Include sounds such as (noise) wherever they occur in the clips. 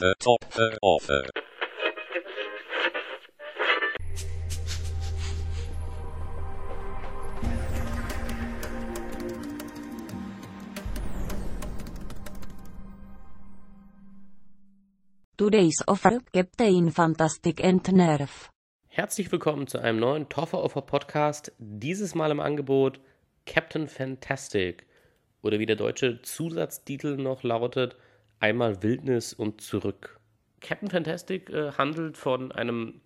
the top the offer. Today's offer, Captain Fantastic and Nerf. Herzlich willkommen zu einem neuen Toffer Offer Podcast. Dieses Mal im Angebot Captain Fantastic oder wie der deutsche Zusatztitel noch lautet, einmal Wildnis und zurück. Captain Fantastic äh, handelt von einem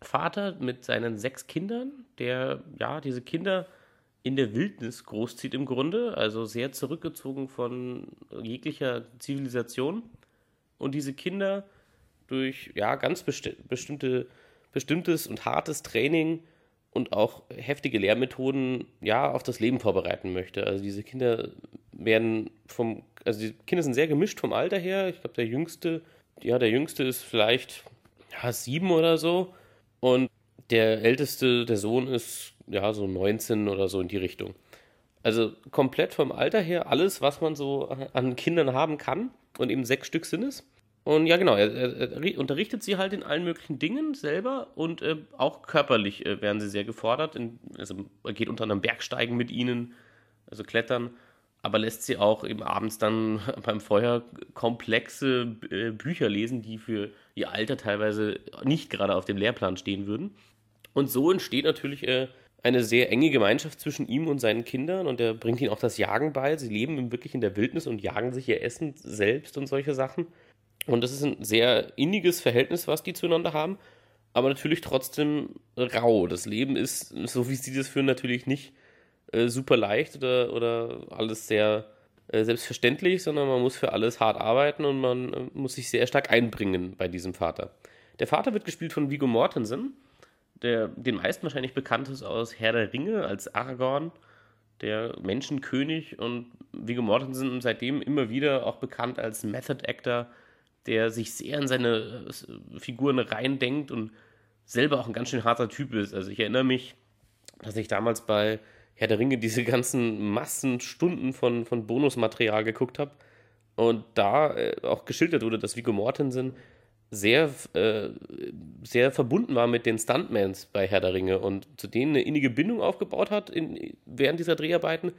Vater mit seinen sechs Kindern, der ja diese Kinder in der Wildnis großzieht im Grunde, also sehr zurückgezogen von jeglicher Zivilisation. Und diese Kinder durch ja ganz besti bestimmte, bestimmtes und hartes Training und auch heftige Lehrmethoden ja auf das Leben vorbereiten möchte. Also diese Kinder werden vom, also die Kinder sind sehr gemischt vom Alter her. Ich glaube, der jüngste, ja, der jüngste ist vielleicht ja, sieben oder so. Und der älteste, der Sohn, ist ja so 19 oder so in die Richtung. Also komplett vom Alter her alles, was man so an Kindern haben kann. Und eben sechs Stück sind es. Und ja, genau, er, er, er, unterrichtet sie halt in allen möglichen Dingen selber und äh, auch körperlich äh, werden sie sehr gefordert. In, also er geht unter anderem Bergsteigen mit ihnen, also klettern, aber lässt sie auch eben abends dann (laughs) beim Feuer komplexe äh, Bücher lesen, die für ihr Alter teilweise nicht gerade auf dem Lehrplan stehen würden. Und so entsteht natürlich äh, eine sehr enge Gemeinschaft zwischen ihm und seinen Kindern und er bringt ihnen auch das Jagen bei. Sie leben wirklich in der Wildnis und jagen sich ihr Essen selbst und solche Sachen. Und das ist ein sehr inniges Verhältnis, was die zueinander haben, aber natürlich trotzdem rau. Das Leben ist, so wie sie das führen, natürlich nicht äh, super leicht oder, oder alles sehr äh, selbstverständlich, sondern man muss für alles hart arbeiten und man äh, muss sich sehr stark einbringen bei diesem Vater. Der Vater wird gespielt von Viggo Mortensen, der den meisten wahrscheinlich bekannt ist aus Herr der Ringe als Aragorn, der Menschenkönig und Viggo Mortensen seitdem immer wieder auch bekannt als Method Actor der sich sehr in seine äh, Figuren reindenkt und selber auch ein ganz schön harter Typ ist. Also ich erinnere mich, dass ich damals bei Herr der Ringe diese ganzen Massenstunden von, von Bonusmaterial geguckt habe und da äh, auch geschildert wurde, dass Viggo Mortensen sehr, äh, sehr verbunden war mit den Stuntmans bei Herr der Ringe und zu denen eine innige Bindung aufgebaut hat in, während dieser Dreharbeiten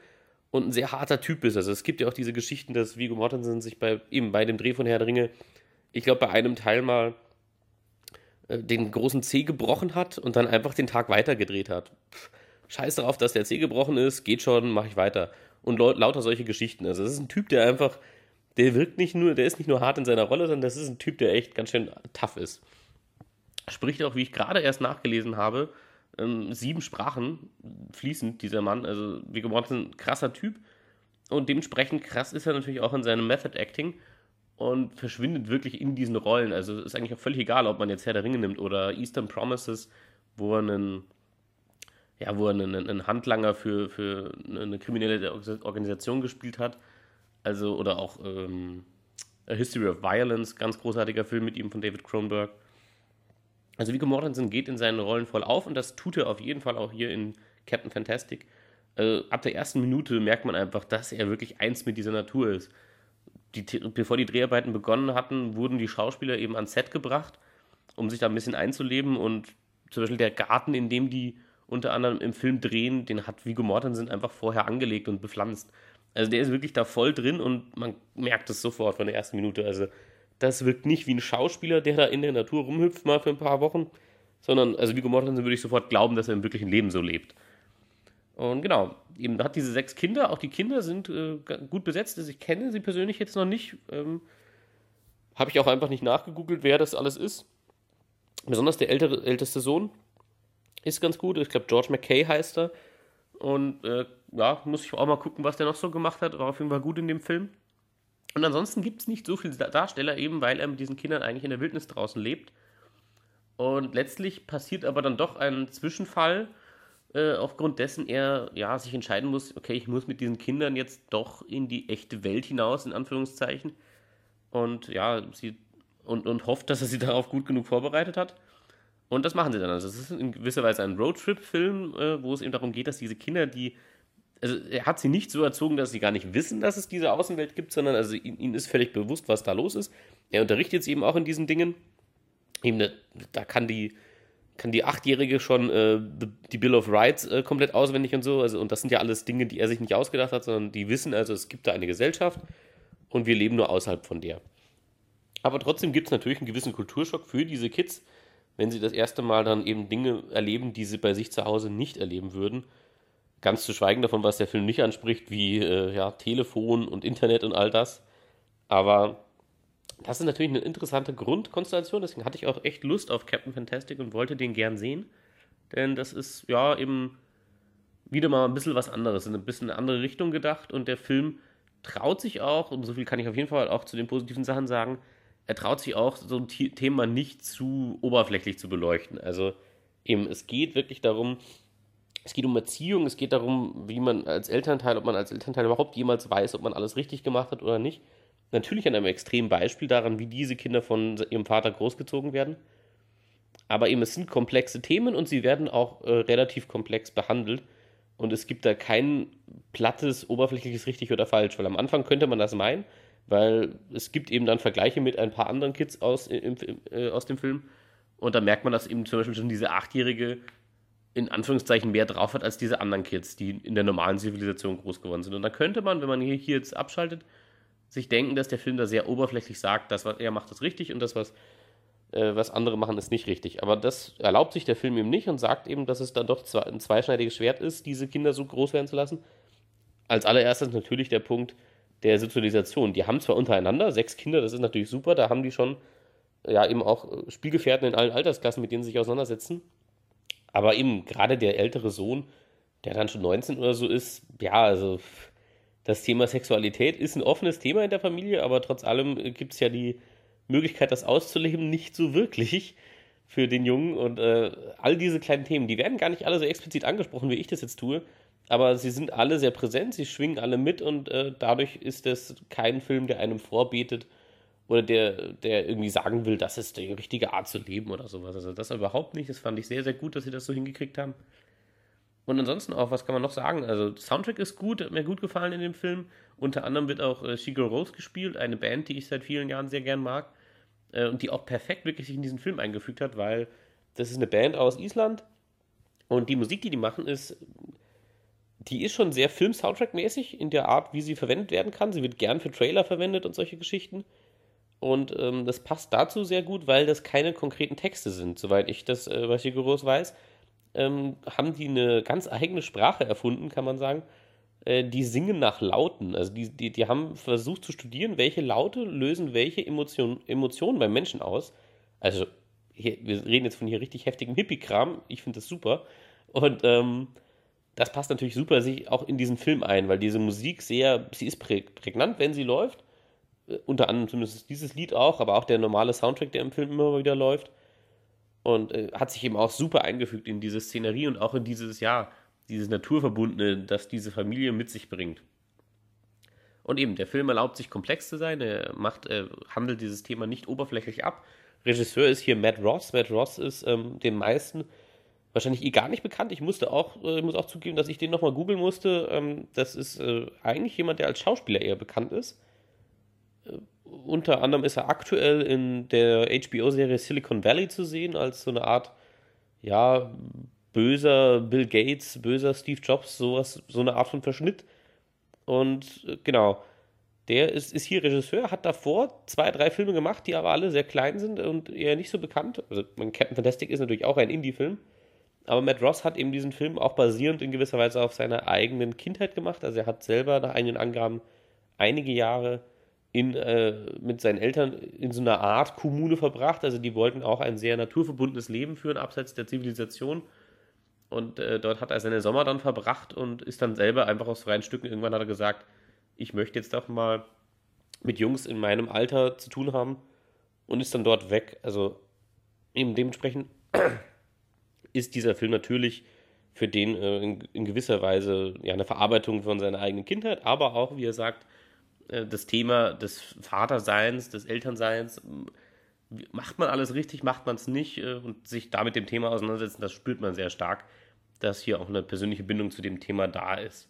und ein sehr harter Typ ist. Also es gibt ja auch diese Geschichten, dass Viggo Mortensen sich bei eben bei dem Dreh von Herr der Ringe ich glaube, bei einem Teil mal äh, den großen C gebrochen hat und dann einfach den Tag weitergedreht hat. Scheiß darauf, dass der C gebrochen ist, geht schon, mache ich weiter. Und lauter solche Geschichten. Also, das ist ein Typ, der einfach, der wirkt nicht nur, der ist nicht nur hart in seiner Rolle, sondern das ist ein Typ, der echt ganz schön tough ist. Spricht auch, wie ich gerade erst nachgelesen habe, ähm, sieben Sprachen fließend, dieser Mann. Also, Viggo Mortensen, krasser Typ. Und dementsprechend krass ist er natürlich auch in seinem Method Acting und verschwindet wirklich in diesen Rollen. Also ist eigentlich auch völlig egal, ob man jetzt Herr der Ringe nimmt oder Eastern Promises, wo er einen, ja, wo er einen, einen Handlanger für, für eine kriminelle Organisation gespielt hat. Also, oder auch ähm, A History of Violence, ganz großartiger Film mit ihm von David Cronenberg. Also Viggo Mortensen geht in seinen Rollen voll auf und das tut er auf jeden Fall auch hier in Captain Fantastic. Also ab der ersten Minute merkt man einfach, dass er wirklich eins mit dieser Natur ist die, bevor die Dreharbeiten begonnen hatten, wurden die Schauspieler eben ans Set gebracht, um sich da ein bisschen einzuleben. Und zum Beispiel der Garten, in dem die unter anderem im Film drehen, den hat Viggo Mortensen einfach vorher angelegt und bepflanzt. Also der ist wirklich da voll drin und man merkt es sofort von der ersten Minute. Also das wirkt nicht wie ein Schauspieler, der da in der Natur rumhüpft mal für ein paar Wochen, sondern also Viggo Mortensen würde ich sofort glauben, dass er im wirklichen Leben so lebt. Und genau, eben hat diese sechs Kinder, auch die Kinder sind äh, gut besetzt. Also ich kenne sie persönlich jetzt noch nicht. Ähm, Habe ich auch einfach nicht nachgegoogelt, wer das alles ist. Besonders der ältere, älteste Sohn ist ganz gut. Ich glaube, George McKay heißt er. Und äh, ja, muss ich auch mal gucken, was der noch so gemacht hat. War auf jeden Fall gut in dem Film. Und ansonsten gibt es nicht so viele Darsteller, eben weil er mit diesen Kindern eigentlich in der Wildnis draußen lebt. Und letztlich passiert aber dann doch ein Zwischenfall, äh, aufgrund dessen er ja, sich entscheiden muss, okay, ich muss mit diesen Kindern jetzt doch in die echte Welt hinaus, in Anführungszeichen. Und ja, sie und, und hofft, dass er sie (laughs) darauf gut genug vorbereitet hat. Und das machen sie dann. Also es ist in gewisser Weise ein Roadtrip-Film, äh, wo es eben darum geht, dass diese Kinder, die also er hat sie nicht so erzogen, dass sie gar nicht wissen, dass es diese Außenwelt gibt, sondern also ihnen ist völlig bewusst, was da los ist. Er unterrichtet sie eben auch in diesen Dingen. Eben, da kann die, kann die Achtjährige schon äh, die Bill of Rights äh, komplett auswendig und so. Also, und das sind ja alles Dinge, die er sich nicht ausgedacht hat, sondern die wissen, also es gibt da eine Gesellschaft und wir leben nur außerhalb von der. Aber trotzdem gibt es natürlich einen gewissen Kulturschock für diese Kids, wenn sie das erste Mal dann eben Dinge erleben, die sie bei sich zu Hause nicht erleben würden. Ganz zu schweigen davon, was der Film nicht anspricht, wie äh, ja, Telefon und Internet und all das. Aber das ist natürlich eine interessante Grundkonstellation, deswegen hatte ich auch echt Lust auf Captain Fantastic und wollte den gern sehen. Denn das ist ja eben wieder mal ein bisschen was anderes, in ein bisschen eine andere Richtung gedacht und der Film traut sich auch, und so viel kann ich auf jeden Fall auch zu den positiven Sachen sagen, er traut sich auch, so ein Thema nicht zu oberflächlich zu beleuchten. Also eben, es geht wirklich darum, es geht um Erziehung, es geht darum, wie man als Elternteil, ob man als Elternteil überhaupt jemals weiß, ob man alles richtig gemacht hat oder nicht. Natürlich an einem extremen Beispiel daran, wie diese Kinder von ihrem Vater großgezogen werden. Aber eben, es sind komplexe Themen und sie werden auch äh, relativ komplex behandelt. Und es gibt da kein plattes, oberflächliches richtig oder falsch, weil am Anfang könnte man das meinen, weil es gibt eben dann Vergleiche mit ein paar anderen Kids aus, im, äh, aus dem Film. Und da merkt man, dass eben zum Beispiel schon diese Achtjährige in Anführungszeichen mehr drauf hat als diese anderen Kids, die in der normalen Zivilisation groß geworden sind. Und da könnte man, wenn man hier, hier jetzt abschaltet, sich denken, dass der Film da sehr oberflächlich sagt, das, was er macht, ist richtig und das, was, äh, was andere machen, ist nicht richtig. Aber das erlaubt sich der Film eben nicht und sagt eben, dass es dann doch ein zweischneidiges Schwert ist, diese Kinder so groß werden zu lassen. Als allererstes natürlich der Punkt der Sozialisation. Die haben zwar untereinander sechs Kinder, das ist natürlich super, da haben die schon ja eben auch Spielgefährten in allen Altersklassen, mit denen sie sich auseinandersetzen. Aber eben gerade der ältere Sohn, der dann schon 19 oder so ist, ja, also das Thema Sexualität ist ein offenes Thema in der Familie, aber trotz allem gibt es ja die Möglichkeit, das auszuleben, nicht so wirklich für den Jungen. Und äh, all diese kleinen Themen, die werden gar nicht alle so explizit angesprochen, wie ich das jetzt tue. Aber sie sind alle sehr präsent, sie schwingen alle mit und äh, dadurch ist das kein Film, der einem vorbetet oder der, der irgendwie sagen will, das ist die richtige Art zu leben oder sowas. Also das überhaupt nicht. Das fand ich sehr, sehr gut, dass sie das so hingekriegt haben. Und ansonsten auch, was kann man noch sagen? Also, Soundtrack ist gut, hat mir gut gefallen in dem Film. Unter anderem wird auch äh, Shigeru Rose gespielt, eine Band, die ich seit vielen Jahren sehr gern mag. Äh, und die auch perfekt wirklich sich in diesen Film eingefügt hat, weil das ist eine Band aus Island. Und die Musik, die die machen, ist. Die ist schon sehr Film-Soundtrack-mäßig in der Art, wie sie verwendet werden kann. Sie wird gern für Trailer verwendet und solche Geschichten. Und ähm, das passt dazu sehr gut, weil das keine konkreten Texte sind, soweit ich das äh, bei Shigeros weiß. Ähm, haben die eine ganz eigene Sprache erfunden, kann man sagen. Äh, die singen nach Lauten. Also die, die, die haben versucht zu studieren, welche Laute lösen welche Emotion, Emotionen beim Menschen aus. Also hier, wir reden jetzt von hier richtig heftigem Hippie-Kram. Ich finde das super. Und ähm, das passt natürlich super sich auch in diesen Film ein, weil diese Musik sehr, sie ist prägnant, wenn sie läuft unter anderem zumindest dieses Lied auch, aber auch der normale Soundtrack, der im Film immer wieder läuft. Und äh, hat sich eben auch super eingefügt in diese Szenerie und auch in dieses, ja, dieses Naturverbundene, das diese Familie mit sich bringt. Und eben, der Film erlaubt sich komplex zu sein, er macht, er handelt dieses Thema nicht oberflächlich ab. Regisseur ist hier Matt Ross. Matt Ross ist ähm, den meisten wahrscheinlich eh gar nicht bekannt. Ich musste auch, äh, muss auch zugeben, dass ich den nochmal googeln musste. Ähm, das ist äh, eigentlich jemand, der als Schauspieler eher bekannt ist unter anderem ist er aktuell in der HBO-Serie Silicon Valley zu sehen, als so eine Art, ja, böser Bill Gates, böser Steve Jobs, sowas, so eine Art von Verschnitt. Und äh, genau, der ist, ist hier Regisseur, hat davor zwei, drei Filme gemacht, die aber alle sehr klein sind und eher nicht so bekannt. Also, Captain Fantastic ist natürlich auch ein Indie-Film. Aber Matt Ross hat eben diesen Film auch basierend in gewisser Weise auf seiner eigenen Kindheit gemacht. Also er hat selber nach eigenen Angaben einige Jahre in, äh, mit seinen Eltern in so einer Art Kommune verbracht. Also die wollten auch ein sehr naturverbundenes Leben führen, abseits der Zivilisation. Und äh, dort hat er seine Sommer dann verbracht und ist dann selber einfach aus freien Stücken. Irgendwann hat er gesagt, ich möchte jetzt doch mal mit Jungs in meinem Alter zu tun haben und ist dann dort weg. Also eben dementsprechend (clears throat) ist dieser Film natürlich für den äh, in, in, gewisser Weise ja eine Verarbeitung von seiner eigenen Kindheit, aber auch, wie er sagt, das Thema des Vaterseins, des Elternseins, macht man alles richtig, macht man es nicht äh, und sich da mit dem Thema auseinandersetzen, das spürt man sehr stark, dass hier auch eine persönliche Bindung zu dem Thema da ist.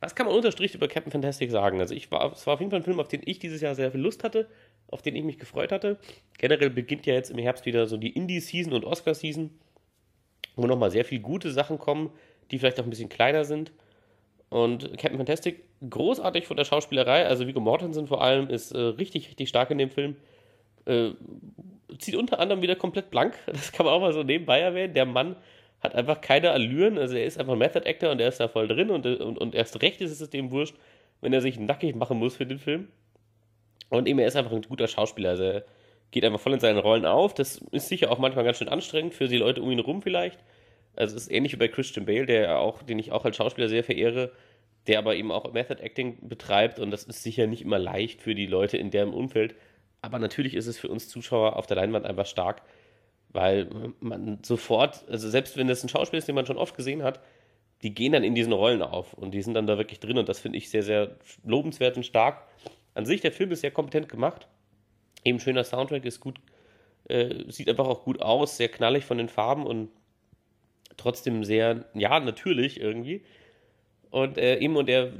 Was kann man unterstrichen über Captain Fantastic sagen? Also ich war, es war auf jeden Fall ein Film, auf den ich dieses Jahr sehr viel Lust hatte, auf den ich mich gefreut hatte. Generell beginnt ja jetzt im Herbst wieder so die Indie-Season und Oscar-Season, wo nochmal sehr viele gute Sachen kommen, die vielleicht auch ein bisschen kleiner sind. Und Captain Fantastic, großartig von der Schauspielerei, also Viggo Mortensen vor allem, ist äh, richtig, richtig stark in dem Film. Äh, zieht unter anderem wieder komplett blank, (laughs) das kann man auch mal so nebenbei erwähnen. Der Mann hat einfach keine Allüren, also er ist einfach ein Method Actor und er ist da voll drin und, und, und erst recht ist es dem wurscht, wenn er sich nackig machen muss für den Film. Und eben, er ist einfach ein guter Schauspieler, also er geht einfach voll in seinen Rollen auf. Das ist sicher auch manchmal ganz schön anstrengend für die Leute um ihn herum vielleicht. Also es ist ähnlich wie bei Christian Bale, der auch, den ich auch als Schauspieler sehr verehre, der aber eben auch Method Acting betreibt und das ist sicher nicht immer leicht für die Leute in deren Umfeld. Aber natürlich ist es für uns Zuschauer auf der Leinwand einfach stark, weil man sofort, also selbst wenn das ein Schauspiel ist, den man schon oft gesehen hat, die gehen dann in diesen Rollen auf und die sind dann da wirklich drin und das finde ich sehr, sehr lobenswert und stark. An sich, der Film ist sehr kompetent gemacht. Eben schöner Soundtrack, ist gut, äh, sieht einfach auch gut aus, sehr knallig von den Farben und trotzdem sehr, ja, natürlich irgendwie. Und äh, eben, und er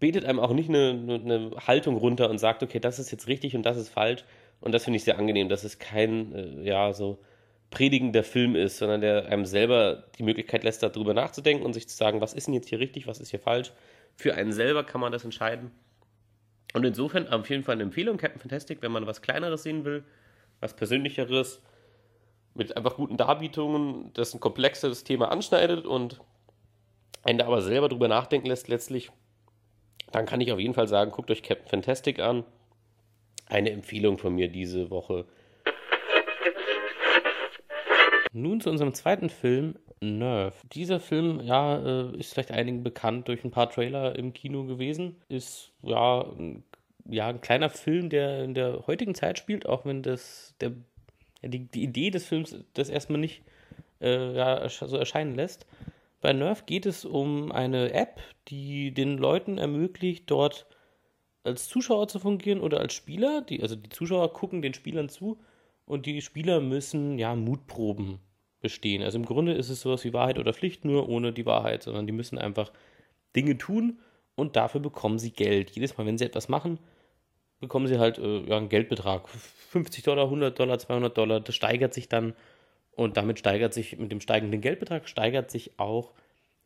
betet einem auch nicht eine, eine Haltung runter und sagt, okay, das ist jetzt richtig und das ist falsch. Und das finde ich sehr angenehm, dass es kein, äh, ja, so predigender Film ist, sondern der einem selber die Möglichkeit lässt, darüber nachzudenken und sich zu sagen, was ist denn jetzt hier richtig, was ist hier falsch. Für einen selber kann man das entscheiden. Und insofern auf jeden Fall eine Empfehlung, Captain Fantastic, wenn man was Kleineres sehen will, was Persönlicheres, mit einfach guten Darbietungen, das ein komplexes Thema anschneidet und einen da aber selber drüber nachdenken lässt, letztlich, dann kann ich auf jeden Fall sagen, guckt euch Captain Fantastic an. Eine Empfehlung von mir diese Woche. Nun zu unserem zweiten Film, Nerve. Dieser Film, ja, äh, ist vielleicht einigen bekannt durch ein paar Trailer im Kino gewesen. Ist, ja, ja, ein kleiner Film, der in der heutigen Zeit spielt, auch wenn das, der, die, die Idee des Films das erstmal nicht äh, so erscheinen lässt. Bei Nerve geht es um eine App, die den Leuten ermöglicht, dort als Zuschauer zu fungieren oder als Spieler. Die, also die Zuschauer gucken den Spielern zu und die Spieler müssen ja Mutproben bestehen. Also im Grunde ist es sowas wie Wahrheit oder Pflicht, nur ohne die Wahrheit, sondern die müssen einfach Dinge tun und dafür bekommen sie Geld. Jedes Mal, wenn sie etwas machen, bekommen sie halt äh, ja, einen Geldbetrag. 50 Dollar, 100 Dollar, 200 Dollar. Das steigert sich dann und damit steigert sich, mit dem steigenden Geldbetrag steigert sich auch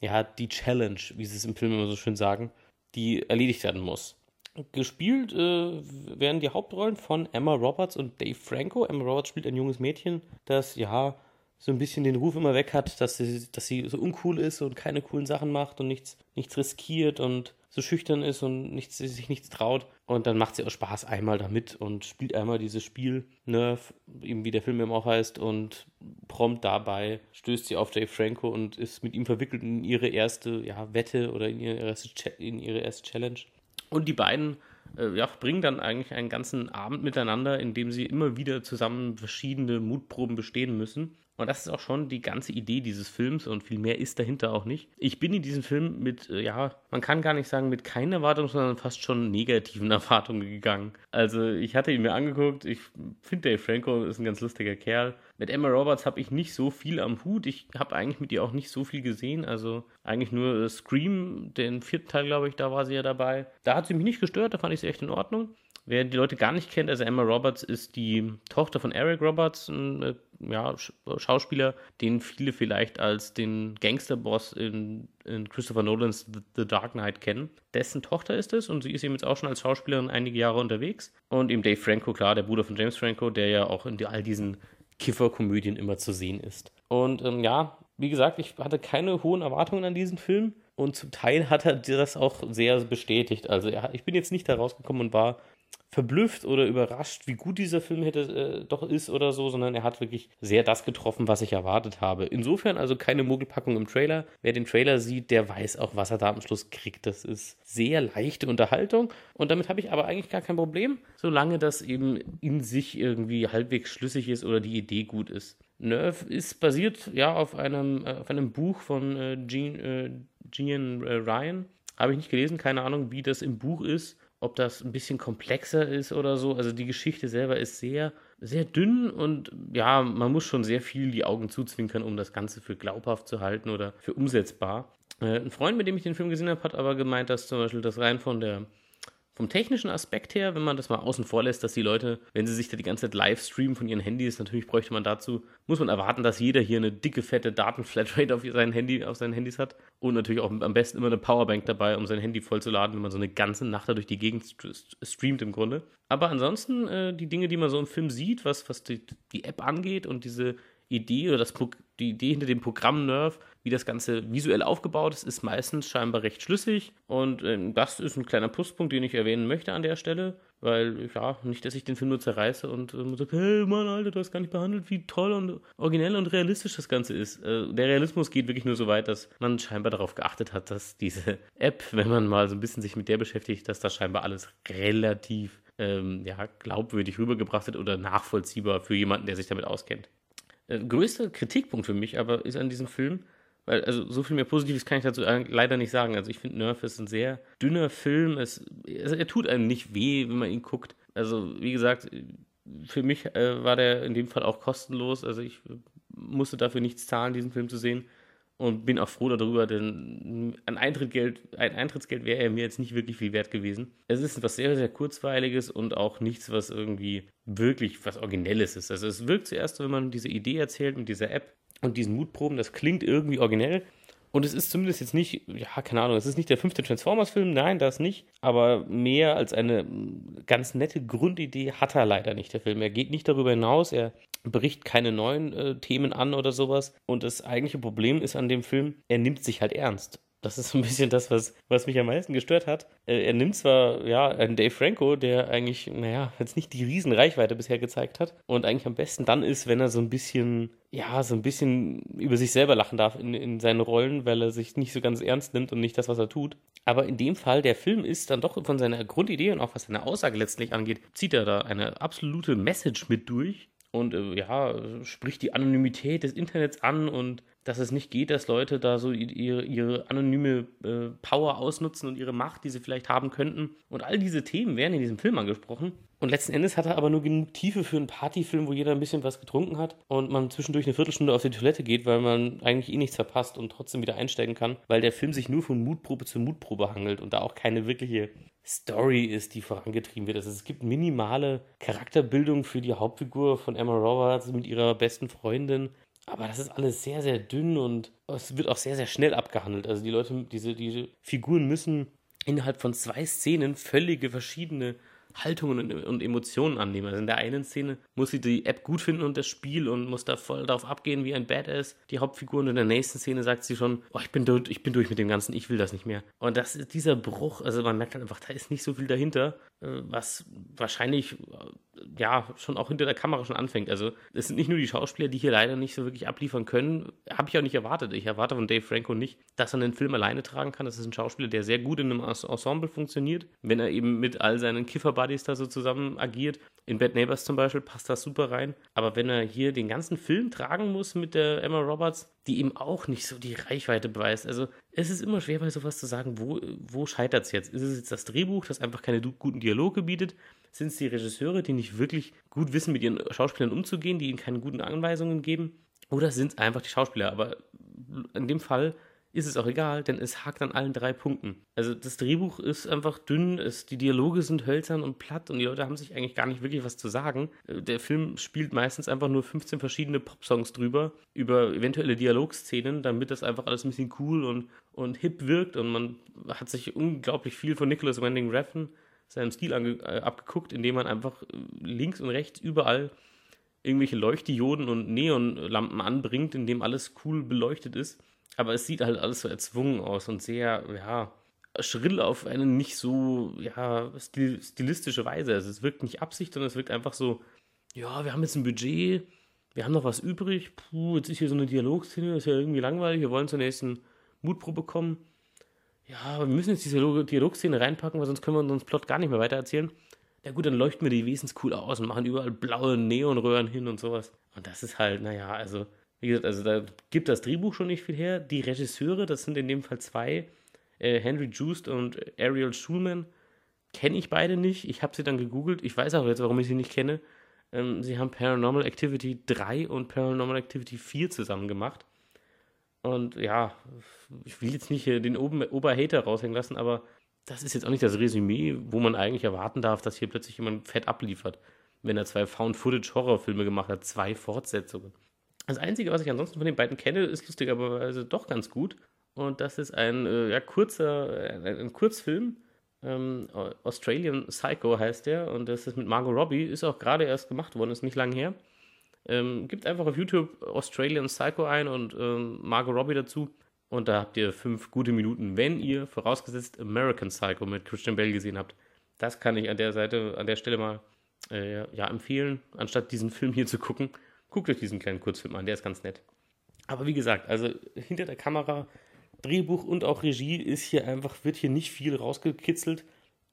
ja, die Challenge, wie sie es im Film immer so schön sagen, die erledigt werden muss. Gespielt äh, werden die Hauptrollen von Emma Roberts und Dave Franco. Emma Roberts spielt ein junges Mädchen, das ja so ein bisschen den Ruf immer weg hat, dass sie, dass sie so uncool ist und keine coolen Sachen macht und nichts, nichts riskiert und so schüchtern ist und nichts, sich nichts traut. Und dann macht sie auch Spaß einmal damit und spielt einmal dieses Spiel, Nerf, eben wie der Film eben auch heißt, und prompt dabei stößt sie auf Dave Franco und ist mit ihm verwickelt in ihre erste ja, Wette oder in ihre erste, in ihre erste Challenge. Und die beiden äh, ja, verbringen dann eigentlich einen ganzen Abend miteinander, in dem sie immer wieder zusammen verschiedene Mutproben bestehen müssen. Und das ist auch schon die ganze Idee dieses Films und viel mehr ist dahinter auch nicht. Ich bin in diesen Film mit, äh, ja, man kann gar nicht sagen mit keinen Erwartungen, sondern fast schon negativen (laughs) Erwartungen gegangen. Also ich hatte ihn mir angeguckt, ich finde Dave Franco ist ein ganz lustiger Kerl. Mit Emma Roberts habe ich nicht so viel am Hut. Ich habe eigentlich mit ihr auch nicht so viel gesehen. Also eigentlich nur äh, Scream, den vierten Teil, glaube ich, da war sie ja dabei. Da hat sie mich nicht gestört, da fand ich sie echt in Ordnung. Wer die Leute gar nicht kennt, also Emma Roberts ist die Tochter von Eric Roberts, ein äh, ja, Schauspieler, den viele vielleicht als den Gangsterboss in, in Christopher Nolans The, The, Dark Knight kennen. Dessen Tochter ist es und sie ist eben jetzt auch schon als Schauspielerin einige Jahre unterwegs. Und eben Dave Franco, klar, der Bruder von James Franco, der ja auch in all diesen Kifferkomödien immer zu sehen ist. Und ähm, ja, wie gesagt, ich hatte keine hohen Erwartungen an diesen Film. Und zum Teil hat er das auch sehr bestätigt. Also ich bin jetzt nicht da rausgekommen und war verblüfft oder überrascht, wie gut dieser Film hätte äh, doch ist oder so, sondern er hat wirklich sehr das getroffen, was ich erwartet habe. Insofern also keine Mogelpackung im Trailer. Wer den Trailer sieht, der weiß auch, was er da am Schluss kriegt. Das ist sehr leichte Unterhaltung und damit habe ich aber eigentlich gar kein Problem, solange das eben in sich irgendwie halbwegs schlüssig ist oder die Idee gut ist. Nerve ist basiert ja auf einem, äh, auf einem Buch von äh, Jean, äh, Jean äh, Ryan. Habe ich nicht gelesen, keine Ahnung, wie das im Buch ist ob das ein bisschen komplexer ist oder so. Also die Geschichte selber ist sehr, sehr dünn und ja, man muss schon sehr viel die Augen zuzwinkern, um das Ganze für glaubhaft zu halten oder für umsetzbar. Äh, ein Freund, mit dem ich den Film gesehen habe, hat aber gemeint, dass zum Beispiel das rein von der vom technischen Aspekt her, wenn man das mal außen vor lässt, dass die Leute, wenn sie sich da die ganze Zeit live streamen von ihren Handys, natürlich bräuchte man dazu, muss man erwarten, dass jeder hier eine dicke, fette Datenflatrate auf, Handy, auf seinen Handys hat und natürlich auch am besten immer eine Powerbank dabei, um sein Handy vollzuladen, wenn man so eine ganze Nacht da durch die Gegend streamt im Grunde. Aber ansonsten äh, die Dinge, die man so im Film sieht, was, was die, die App angeht und diese Idee oder das, die Idee hinter dem Programm Nerve, wie das Ganze visuell aufgebaut ist, ist meistens scheinbar recht schlüssig. Und äh, das ist ein kleiner Pluspunkt, den ich erwähnen möchte an der Stelle. Weil, ja, nicht, dass ich den Film nur zerreiße und äh, sage, hey Mann, Alter, du hast gar nicht behandelt, wie toll und originell und realistisch das Ganze ist. Äh, der Realismus geht wirklich nur so weit, dass man scheinbar darauf geachtet hat, dass diese (laughs) App, wenn man mal so ein bisschen sich mit der beschäftigt, dass das scheinbar alles relativ ähm, ja, glaubwürdig rübergebracht wird oder nachvollziehbar für jemanden, der sich damit auskennt. Der äh, größte Kritikpunkt für mich aber ist an diesem Film, weil, also so viel mehr Positives kann ich dazu leider nicht sagen. Also ich finde Nerf ist ein sehr dünner Film. Es, also er tut einem nicht weh, wenn man ihn guckt. Also wie gesagt, für mich äh, war der in dem Fall auch kostenlos. Also ich musste dafür nichts zahlen, diesen Film zu sehen und bin auch froh darüber, denn ein Eintrittsgeld, ein Eintrittsgeld wäre mir jetzt nicht wirklich viel wert gewesen. Es ist etwas sehr, sehr kurzweiliges und auch nichts, was irgendwie wirklich was Originelles ist. Also es wirkt zuerst, wenn man diese Idee erzählt mit dieser App und diesen Mutproben, das klingt irgendwie originell, und es ist zumindest jetzt nicht, ja, keine Ahnung, es ist nicht der fünfte Transformers-Film, nein, das nicht. Aber mehr als eine ganz nette Grundidee hat er leider nicht, der Film. Er geht nicht darüber hinaus, er bricht keine neuen äh, Themen an oder sowas. Und das eigentliche Problem ist an dem Film, er nimmt sich halt ernst. Das ist so ein bisschen das, was, was mich am meisten gestört hat. Äh, er nimmt zwar, ja, einen Dave Franco, der eigentlich, naja, jetzt nicht die Riesenreichweite bisher gezeigt hat und eigentlich am besten dann ist, wenn er so ein bisschen, ja, so ein bisschen über sich selber lachen darf in, in seinen Rollen, weil er sich nicht so ganz ernst nimmt und nicht das, was er tut. Aber in dem Fall, der Film ist dann doch von seiner Grundidee und auch was seine Aussage letztlich angeht, zieht er da eine absolute Message mit durch und äh, ja, spricht die Anonymität des Internets an und dass es nicht geht, dass Leute da so ihre, ihre anonyme äh, Power ausnutzen und ihre Macht, die sie vielleicht haben könnten. Und all diese Themen werden in diesem Film angesprochen. Und letzten Endes hat er aber nur genug Tiefe für einen Partyfilm, wo jeder ein bisschen was getrunken hat und man zwischendurch eine Viertelstunde auf die Toilette geht, weil man eigentlich eh nichts verpasst und trotzdem wieder einsteigen kann, weil der Film sich nur von Mutprobe zu Mutprobe hangelt und da auch keine wirkliche Story ist, die vorangetrieben wird. Also es gibt minimale Charakterbildung für die Hauptfigur von Emma Roberts mit ihrer besten Freundin. Aber das ist alles sehr, sehr dünn und es wird auch sehr, sehr schnell abgehandelt. Also die Leute, diese, diese Figuren müssen innerhalb von zwei Szenen völlige verschiedene Haltungen und, Emotionen annehmen. Also in der einen Szene muss sie die App gut finden und das Spiel und muss da voll darauf abgehen wie ein Badass, die Hauptfigur. Und in der nächsten Szene sagt sie schon, oh, ich bin durch, ich bin durch mit dem Ganzen, ich will das nicht mehr. Und das ist dieser Bruch, also man merkt dann einfach, da ist nicht so viel dahinter, was wahrscheinlich ja schon auch hinter der Kamera schon anfängt. Also es sind nicht nur die Schauspieler, die hier leider nicht so wirklich abliefern können. Habe ich auch nicht erwartet. Ich erwarte von Dave Franco nicht, dass er einen Film alleine tragen kann. Das ist ein Schauspieler, der sehr gut in einem Ensemble funktioniert. Wenn er eben mit all seinen Kiffer-Buddies da so zusammen agiert. In Bad Neighbors zum Beispiel passt das super rein. Aber wenn er hier den ganzen Film tragen muss mit der Emma Roberts, die ihm auch nicht so die Reichweite beweist. Also es ist immer schwer bei sowas zu sagen, wo, wo scheitert es jetzt? Ist es jetzt das Drehbuch, das einfach keine guten Dialoge bietet? Sind es die Regisseure, die nicht wirklich gut wissen, mit ihren Schauspielern umzugehen, die ihnen keine guten Anweisungen geben? Oder sind es einfach die Schauspieler? Aber in dem Fall ist es auch egal, denn es hakt an allen drei Punkten. Also das Drehbuch ist einfach dünn, es, die Dialoge sind hölzern und platt und die Leute haben sich eigentlich gar nicht wirklich was zu sagen. Äh, der Film spielt meistens einfach nur 15 verschiedene Popsongs drüber, über eventuelle Dialogszenen, damit das einfach alles ein bisschen cool und, und hip wirkt und man hat sich unglaublich viel von Nicholas Wending Refn seinem Stil äh, abgeguckt, indem man einfach äh, links und rechts überall irgendwelche Leuchtdioden und Neonlampen anbringt, in dem alles cool beleuchtet ist. Aber es sieht halt alles so erzwungen aus und sehr, ja, schrill auf eine nicht so, ja, stil, stilistische Weise. Also es wirkt nicht Absicht, sondern es wirkt einfach so, ja, wir haben jetzt ein Budget, wir haben noch was übrig, puh, jetzt ist hier so eine Dialogszene, das ist ja irgendwie langweilig, wir wollen zur nächsten Mutprobe kommen ja, wir müssen jetzt diese Dialogszene reinpacken, weil sonst können wir uns Plot gar nicht mehr weitererzählen. Ja gut, dann leuchten wir die wesens cool aus und machen überall blaue Neonröhren hin und sowas. Und das ist halt, naja, also, wie gesagt, also da gibt das Drehbuch schon nicht viel her. Die Regisseure, das sind in dem Fall zwei, äh, Henry Joost und Ariel Schulman, kenne ich beide nicht. Ich habe sie dann gegoogelt. Ich weiß auch jetzt, warum ich sie nicht kenne. Ähm, sie haben Paranormal Activity 3 und Paranormal Activity 4 zusammen gemacht. Und ja, ich will jetzt nicht den Oberhater raushängen lassen, aber das ist jetzt auch nicht das Resümee, wo man eigentlich erwarten darf, dass hier plötzlich jemand fett abliefert, wenn er zwei Found-Footage-Horrorfilme gemacht hat, zwei Fortsetzungen. Das Einzige, was ich ansonsten von den beiden kenne, ist lustigerweise doch ganz gut. Und das ist ein äh, ja, kurzer, ein, ein Kurzfilm. Ähm, Australian Psycho heißt der. Und das ist mit Margot Robbie. Ist auch gerade erst gemacht worden, ist nicht lange her. Ähm, gibt einfach auf YouTube Australian Psycho ein und ähm, Margot Robbie dazu. Und da habt ihr fünf gute Minuten, wenn ihr vorausgesetzt American Psycho mit Christian Bell gesehen habt. Das kann ich an der Seite, an der Stelle mal äh, ja, empfehlen, anstatt diesen Film hier zu gucken. Guckt euch diesen kleinen Kurzfilm an, der ist ganz nett. Aber wie gesagt, also hinter der Kamera, Drehbuch und auch Regie ist hier einfach, wird hier nicht viel rausgekitzelt.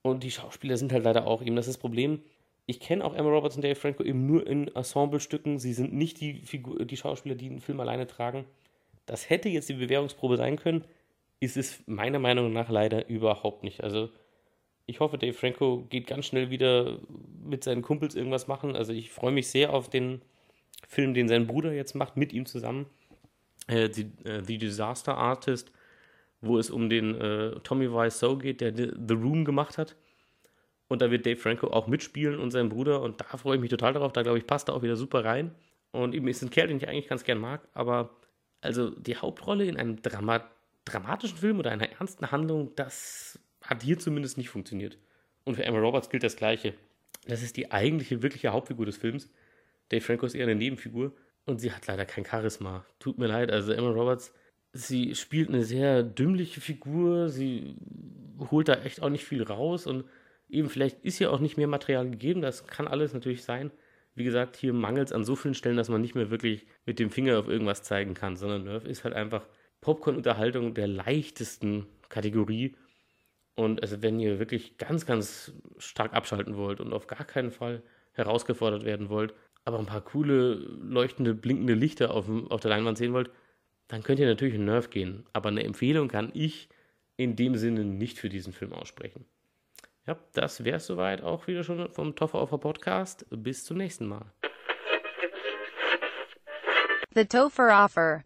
Und die Schauspieler sind halt leider auch eben, das ist das Problem. Ich kenne auch Emma Roberts und Dave Franco eben nur in Ensemblestücken. Sie sind nicht die, Figur, die Schauspieler, die den Film alleine tragen. Das hätte jetzt die Bewährungsprobe sein können, ist es meiner Meinung nach leider überhaupt nicht. Also ich hoffe, Dave Franco geht ganz schnell wieder mit seinen Kumpels irgendwas machen. Also ich freue mich sehr auf den Film, den sein Bruder jetzt macht, mit ihm zusammen. Äh, The, äh, The Disaster Artist, wo es um den äh, Tommy Wiseau geht, der The Room gemacht hat. Und da wird Dave Franco auch mitspielen und sein Bruder. Und da freue ich mich total darauf. Da glaube ich, passt er auch wieder super rein. Und eben ist ein Kerl, den ich eigentlich ganz gern mag. Aber also die Hauptrolle in einem Drama dramatischen Film oder einer ernsten Handlung, das hat hier zumindest nicht funktioniert. Und für Emma Roberts gilt das Gleiche. Das ist die eigentliche, wirkliche Hauptfigur des Films. Dave Franco ist eher eine Nebenfigur und sie hat leider kein Charisma. Tut mir leid, also Emma Roberts, sie spielt eine sehr dümmliche Figur, sie holt da echt auch nicht viel raus und eben vielleicht ist ja auch nicht mehr Material gegeben, das kann alles natürlich sein. Wie gesagt, hier mangelt es an so vielen Stellen, dass man nicht mehr wirklich mit dem Finger auf irgendwas zeigen kann, sondern Nerf ist halt einfach Popcorn-Unterhaltung der leichtesten Kategorie. Und also wenn ihr wirklich ganz, ganz stark abschalten wollt und auf gar keinen Fall herausgefordert werden wollt, aber ein paar coole, leuchtende, blinkende Lichter auf, auf der Leinwand sehen wollt, dann könnt ihr natürlich in Nerf gehen. Aber eine Empfehlung kann ich in dem Sinne nicht für diesen Film aussprechen. Ja, das wäre es soweit auch wieder schon vom Toffer Offer Podcast. Bis zum nächsten Mal. The Topher Offer.